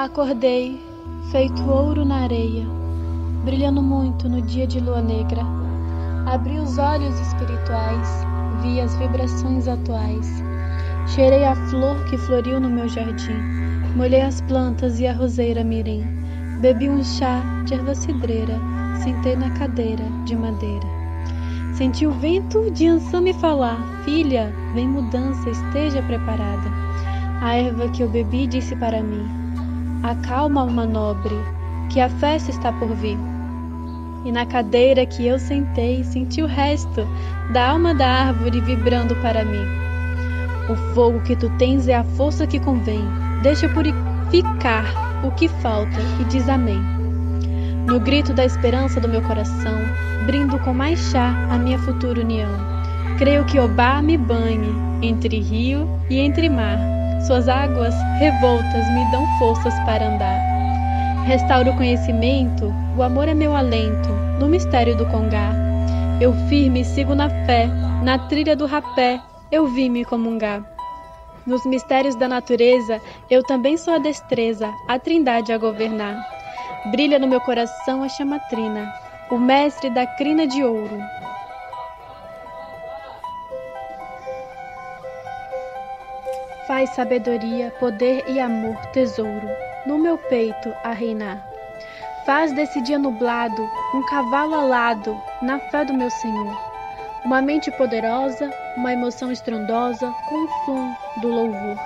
Acordei, feito ouro na areia, brilhando muito no dia de lua negra. Abri os olhos espirituais, vi as vibrações atuais. Cheirei a flor que floriu no meu jardim, molhei as plantas e a roseira mirim. Bebi um chá de erva cidreira, sentei na cadeira de madeira. Senti o vento de ançã me falar: Filha, vem mudança, esteja preparada. A erva que eu bebi disse para mim: Acalma, alma nobre, que a festa está por vir. E na cadeira que eu sentei, senti o resto da alma da árvore vibrando para mim. O fogo que tu tens é a força que convém. Deixa purificar o que falta e diz amém. No grito da esperança do meu coração, brindo com mais chá a minha futura união. Creio que Obá me banhe entre rio e entre mar. Suas águas revoltas me dão forças para andar. Restauro o conhecimento, o amor é meu alento, no mistério do Congá. Eu firme sigo na fé, na trilha do rapé, eu vi me comungar. Nos mistérios da natureza, eu também sou a destreza, a trindade a governar. Brilha no meu coração a chamatrina, o mestre da crina de ouro. Faz sabedoria, poder e amor tesouro no meu peito a reinar. Faz desse dia nublado um cavalo alado na fé do meu Senhor. Uma mente poderosa, uma emoção estrondosa com o som do louvor.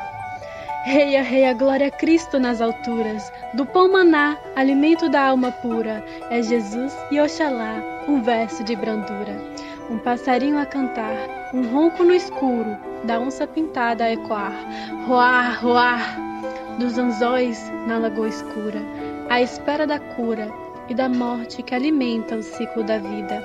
Reia, reia, glória a Cristo nas alturas. Do pão maná, alimento da alma pura. É Jesus e Oxalá, um verso de brandura. Um passarinho a cantar, um ronco no escuro, da onça pintada a ecoar. Roar, roar, dos anzóis na lagoa escura, à espera da cura e da morte que alimenta o ciclo da vida.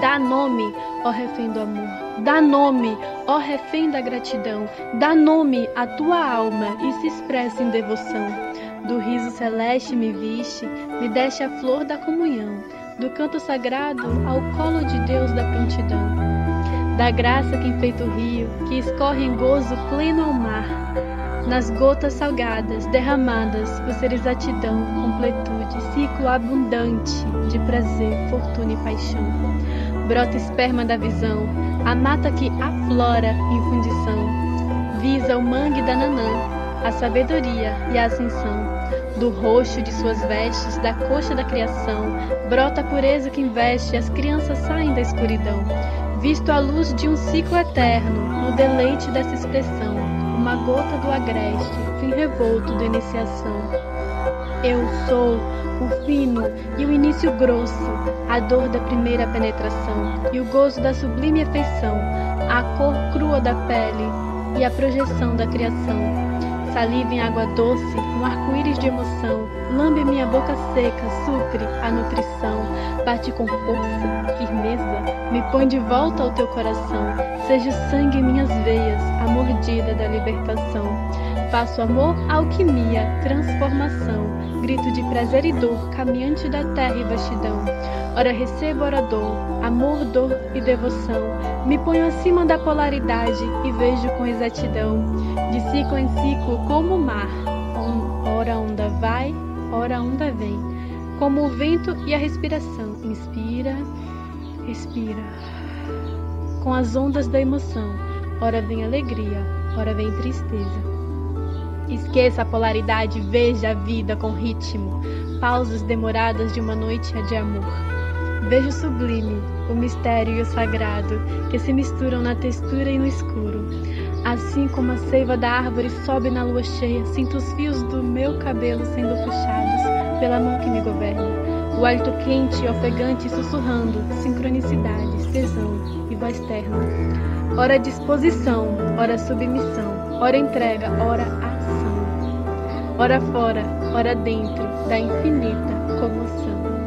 Dá nome, ó refém do amor, dá nome, ó refém da gratidão, dá nome à tua alma e se expressa em devoção. Do riso celeste me viste, me deste a flor da comunhão, do canto sagrado ao colo de Deus da prontidão. Da graça que enfeita o rio, que escorre em gozo pleno ao mar, nas gotas salgadas derramadas por ser exatidão, completude, ciclo abundante de prazer, fortuna e paixão. Brota esperma da visão, a mata que aflora em fundição, visa o mangue da nanã, a sabedoria e a ascensão. Do roxo de suas vestes, da coxa da criação, brota a pureza que investe, as crianças saem da escuridão. Visto a luz de um ciclo eterno, no deleite dessa expressão, uma gota do agreste, fim revolto da iniciação. Eu sou o fino e o início grosso, a dor da primeira penetração e o gozo da sublime afeição, a cor crua da pele e a projeção da criação. Saliva em água doce, um arco-íris de emoção, lambe minha boca seca, supre a nutrição, bate com força, firmeza, me põe de volta ao teu coração, seja o sangue em minhas veias, a mordida da libertação. Faço amor, alquimia, transformação, grito de prazer e dor, caminhante da terra e vastidão. Ora recebo, ora dou, amor, dor e devoção. Me ponho acima da polaridade e vejo com exatidão, de ciclo em ciclo como o mar. Vento e a respiração. Inspira, expira. Com as ondas da emoção, ora vem alegria, ora vem tristeza. Esqueça a polaridade, veja a vida com ritmo, pausas demoradas de uma noite de amor. Veja o sublime, o mistério e o sagrado que se misturam na textura e no escuro. Assim como a seiva da árvore sobe na lua cheia, sinto os fios do meu cabelo sendo puxados pela mão que me governa. O hálito quente ofegante sussurrando, sincronicidades, tesão e voz terna. Ora disposição, ora submissão, ora entrega, ora ação. Ora fora, ora dentro da infinita comoção.